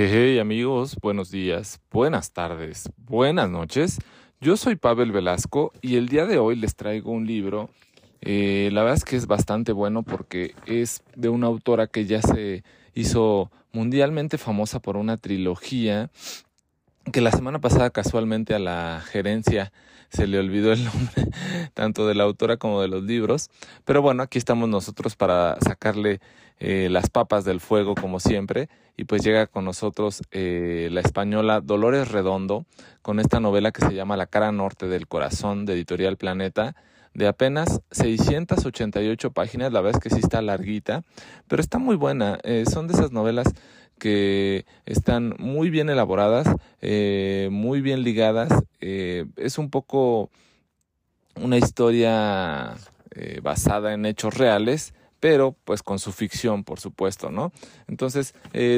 Hey, amigos, buenos días, buenas tardes, buenas noches. Yo soy Pavel Velasco y el día de hoy les traigo un libro. Eh, la verdad es que es bastante bueno porque es de una autora que ya se hizo mundialmente famosa por una trilogía que la semana pasada casualmente a la gerencia se le olvidó el nombre tanto de la autora como de los libros. Pero bueno, aquí estamos nosotros para sacarle eh, las papas del fuego como siempre. Y pues llega con nosotros eh, la española Dolores Redondo con esta novela que se llama La cara norte del corazón de Editorial Planeta de apenas 688 páginas, la verdad es que sí está larguita, pero está muy buena. Eh, son de esas novelas que están muy bien elaboradas, eh, muy bien ligadas. Eh, es un poco una historia eh, basada en hechos reales, pero pues con su ficción, por supuesto, ¿no? Entonces,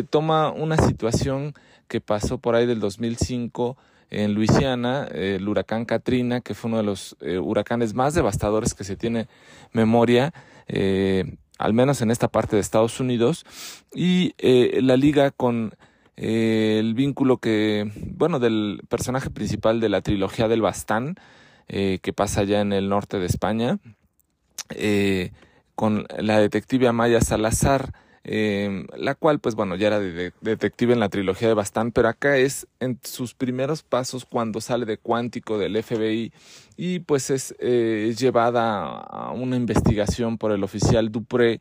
toma una situación que pasó por ahí del 2005 en Luisiana, el huracán Katrina, que fue uno de los huracanes más devastadores que se tiene memoria al menos en esta parte de Estados Unidos, y eh, la liga con eh, el vínculo que, bueno, del personaje principal de la trilogía del Bastán, eh, que pasa allá en el norte de España, con la detective Amaya Salazar, eh, la cual, pues bueno, ya era de, detective en la trilogía de Bastán, pero acá es en sus primeros pasos cuando sale de Cuántico del FBI y pues es eh, llevada a una investigación por el oficial Dupré,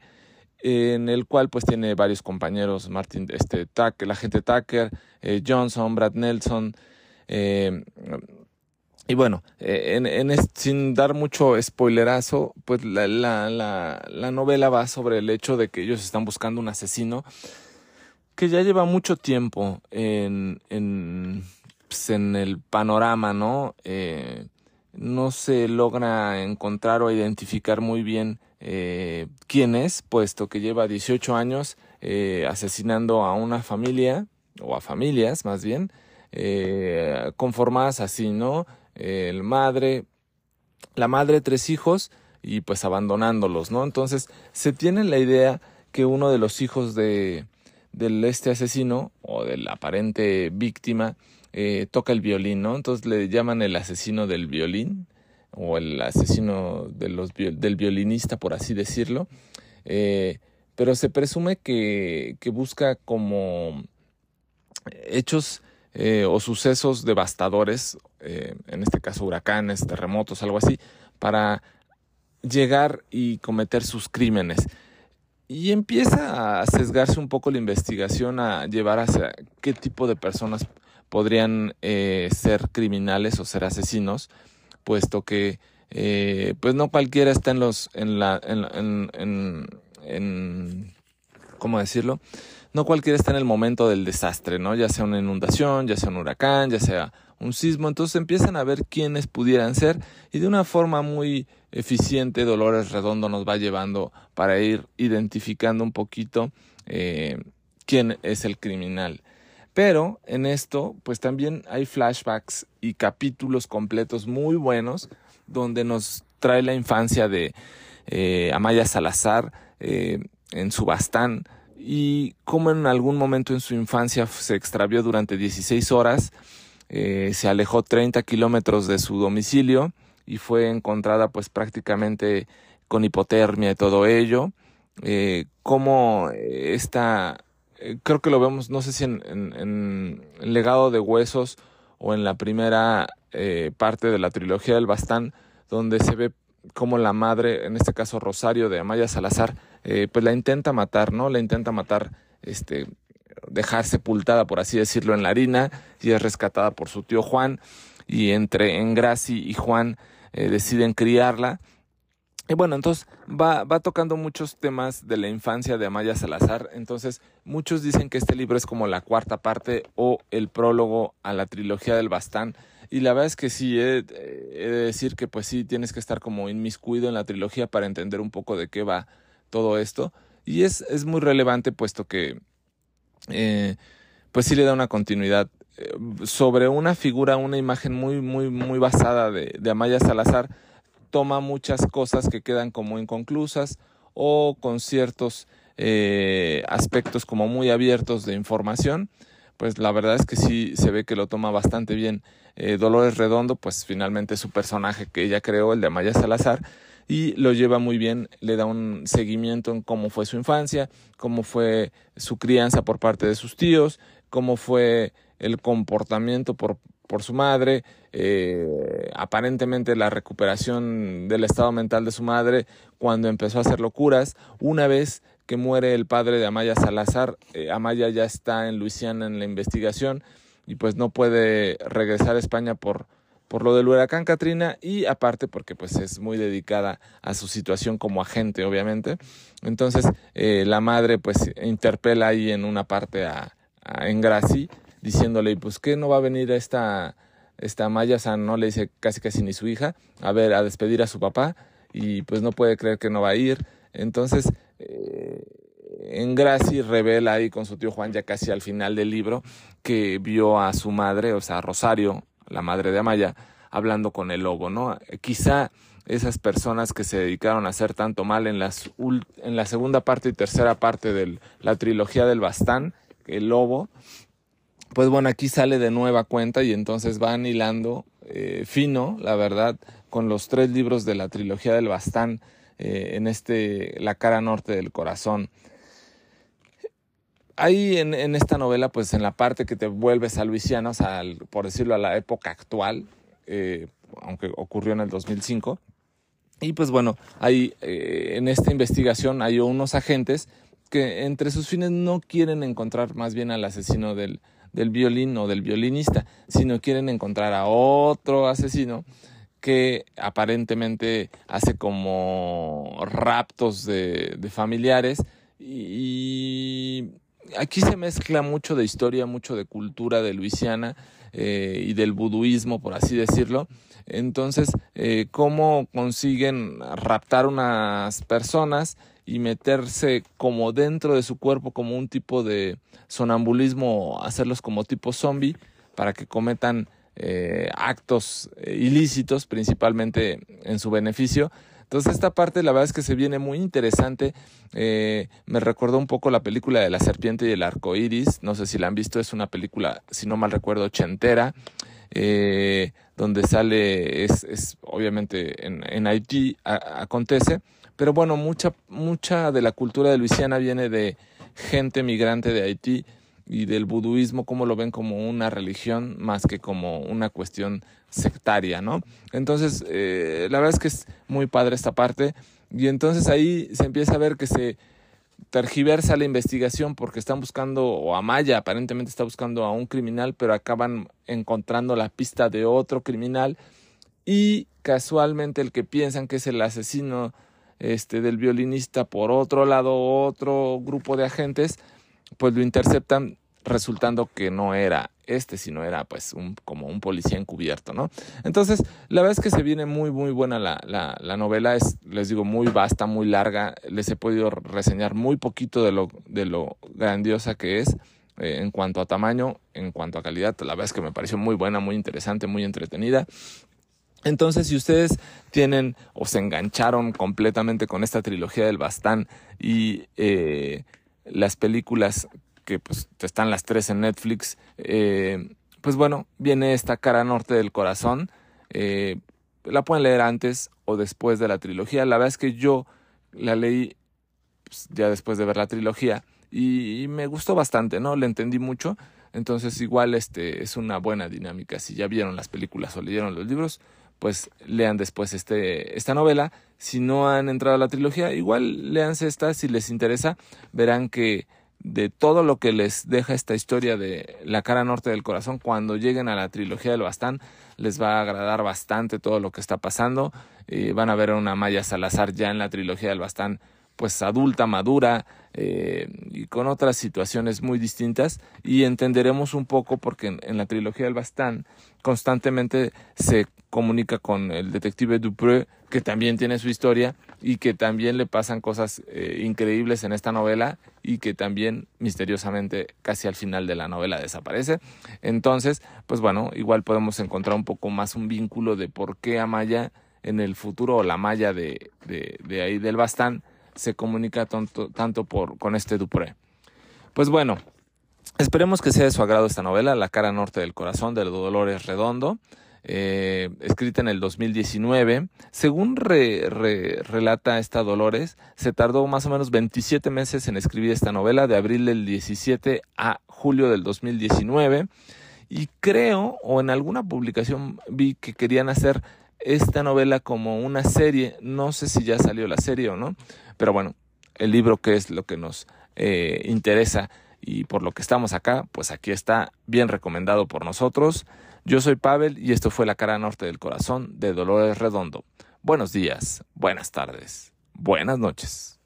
en el cual pues tiene varios compañeros, Martin, este, Tucker, la gente Tucker, eh, Johnson, Brad Nelson, eh, y bueno, eh, en, sin dar mucho spoilerazo, pues la, la, la, novela va sobre el hecho de que ellos están buscando un asesino que ya lleva mucho tiempo en, en, pues en el panorama, ¿no? Eh, no se logra encontrar o identificar muy bien eh, quién es, puesto que lleva 18 años asesinando a una familia, o a familias más bien, conformadas así, ¿no? El madre, la madre, tres hijos y pues abandonándolos, ¿no? Entonces se tiene la idea que uno de los hijos de, del este asesino o de la aparente víctima eh, toca el violín, ¿no? Entonces le llaman el asesino del violín o el asesino de los, del violinista, por así decirlo. Eh, pero se presume que, que busca como hechos eh, o sucesos devastadores, eh, en este caso huracanes, terremotos, algo así, para llegar y cometer sus crímenes. Y empieza a sesgarse un poco la investigación a llevar hacia qué tipo de personas podrían eh, ser criminales o ser asesinos, puesto que pues no cualquiera está en los en la en, en, en cómo decirlo no cualquiera está en el momento del desastre, ¿no? Ya sea una inundación, ya sea un huracán, ya sea un sismo, entonces empiezan a ver quiénes pudieran ser y de una forma muy eficiente Dolores Redondo nos va llevando para ir identificando un poquito eh, quién es el criminal. Pero en esto, pues también hay flashbacks y capítulos completos muy buenos donde nos trae la infancia de eh, Amaya Salazar eh, en su bastán, y cómo en algún momento en su infancia se extravió durante 16 horas, eh, se alejó 30 kilómetros de su domicilio y fue encontrada pues prácticamente con hipotermia y todo ello. Eh, esta, eh, creo que lo vemos, no sé si en, Legado de Huesos o en la primera parte de la trilogía del Bastán, donde se ve como la madre, en este caso Rosario de Amaya Salazar, eh, pues la intenta matar, ¿no? La intenta matar, este, dejar sepultada, por así decirlo, en la harina y es rescatada por su tío Juan y entre Engraci y Juan eh, deciden criarla. Y bueno, entonces va, tocando muchos temas de la infancia de Amaya Salazar. Entonces, muchos dicen que este libro es como la cuarta parte o el prólogo a la trilogía del Bastán. Y la verdad es que sí, he, he de decir que pues sí, tienes que estar como inmiscuido en la trilogía para entender un poco de qué va todo esto. Y es, es muy relevante puesto que eh, pues sí le da una continuidad eh, sobre una figura, una imagen muy, muy, muy basada de, de Amaya Salazar, toma muchas cosas que quedan como inconclusas o con ciertos eh, aspectos como muy abiertos de información, pues la verdad es que sí se ve que lo toma bastante bien. Eh, Dolores Redondo, pues finalmente su personaje que ella creó, el de Amaya Salazar, y lo lleva muy bien, le da un seguimiento en cómo fue su infancia, cómo fue su crianza por parte de sus tíos, cómo fue el comportamiento por, por su madre, eh, aparentemente la recuperación del estado mental de su madre cuando empezó a hacer locuras. Una vez que muere el padre de Amaya Salazar, eh, Amaya ya está en Luisiana en la investigación y pues no puede regresar a España por, por lo del huracán Katrina y aparte porque pues es muy dedicada a su situación como agente obviamente. Entonces eh, la madre pues interpela ahí en una parte a, a diciéndole pues que no va a venir esta esta Maya San no le dice casi casi ni su hija a ver a despedir a su papá y pues no puede creer que no va a ir. Entonces eh, Engrasi revela ahí con su tío Juan ya casi al final del libro que vio a su madre o sea Rosario la madre de Amaya, hablando con el lobo, ¿no? Quizá esas personas que se dedicaron a hacer tanto mal en, en la segunda parte y tercera parte de la trilogía del Bastán, el lobo, pues bueno, aquí sale de nueva cuenta y entonces van hilando eh, fino, la verdad, con los tres libros de la trilogía del Bastán eh, en este La cara norte del corazón. Ahí en, esta novela, pues en la parte que te vuelves a Luisiana, o sea, por decirlo a la época actual, eh, aunque ocurrió en el 2005, y pues bueno, hay, eh, en esta investigación hay unos agentes que entre sus fines no quieren encontrar más bien al asesino del, del violín o del violinista, sino quieren encontrar a otro asesino que aparentemente hace como raptos de, familiares y aquí se mezcla mucho de historia, mucho de cultura de Luisiana eh, y del buduismo, por así decirlo. Entonces, eh, ¿cómo consiguen raptar unas personas y meterse como dentro de su cuerpo, como un tipo de sonambulismo, hacerlos como tipo zombie, para que cometan eh, actos ilícitos, principalmente en su beneficio? Entonces esta parte la verdad es que se viene muy interesante. Eh, me recordó un poco la película de la serpiente y el arco iris. No sé si la han visto, es una película, si no mal recuerdo, ochentera. Eh, donde sale, es, es obviamente en, en Haití acontece, pero bueno, mucha, mucha de la cultura de Luisiana viene de gente migrante de Haití y del buduismo, como lo ven como una religión más que como una cuestión sectaria, ¿no? Entonces, eh, la verdad es que es muy padre esta parte y entonces ahí se empieza a ver que se tergiversa la investigación porque están buscando, o Amaya aparentemente está buscando a un criminal, pero acaban encontrando la pista de otro criminal y casualmente el que piensan que es el asesino este, del violinista por otro lado, otro grupo de agentes, pues lo interceptan resultando que no era este, sino era pues un, como un policía encubierto, ¿no? Entonces, la verdad es que se viene muy, muy buena la, la, la novela, es, les digo, muy vasta, muy larga, les he podido reseñar muy poquito de lo, de lo grandiosa que es eh, en cuanto a tamaño, en cuanto a calidad, la verdad es que me pareció muy buena, muy interesante, muy entretenida. Entonces, si ustedes tienen o se engancharon completamente con esta trilogía del Bastán y eh, las películas que pues están las tres en Netflix, eh, pues bueno, viene esta cara norte del corazón. Eh, la pueden leer antes o después de la trilogía. La verdad es que yo la leí pues, ya después de ver la trilogía y, me gustó bastante, ¿no? Le entendí mucho. Entonces igual este es una buena dinámica. Si ya vieron las películas o leyeron los libros, pues lean después este, esta novela. Si no han entrado a la trilogía, igual leanse esta si les interesa. Verán que de todo lo que les deja esta historia de la cara norte del corazón cuando lleguen a la trilogía del Bastán les va a agradar bastante todo lo que está pasando. Eh, van a ver a una Maya Salazar ya en la trilogía del Bastán pues adulta, madura eh, y con otras situaciones muy distintas. Y entenderemos un poco porque en, la trilogía del Bastán constantemente se comunica con el detective Dupré que también tiene su historia y que también le pasan cosas eh, increíbles en esta novela y que también misteriosamente casi al final de la novela desaparece. Entonces, pues bueno, igual podemos encontrar un poco más un vínculo de por qué Amaya en el futuro o la Maya de, de, de ahí del Bastán se comunica tanto, tanto por, con este Dupré. Pues bueno, Esperemos que sea de su agrado esta novela, La cara norte del corazón de Dolores Redondo. Eh, escrita en el 2019. Según relata esta Dolores, se tardó más o menos 27 meses en escribir esta novela, de abril del 17 a julio del 2019. Y creo, o en alguna publicación vi que querían hacer esta novela como una serie. No sé si ya salió la serie o no, pero bueno, el libro que es lo que nos eh, interesa y por lo que estamos acá, pues aquí está bien recomendado por nosotros. Yo soy Pavel y esto fue La cara norte del corazón de Dolores Redondo. Buenos días, buenas tardes, buenas noches.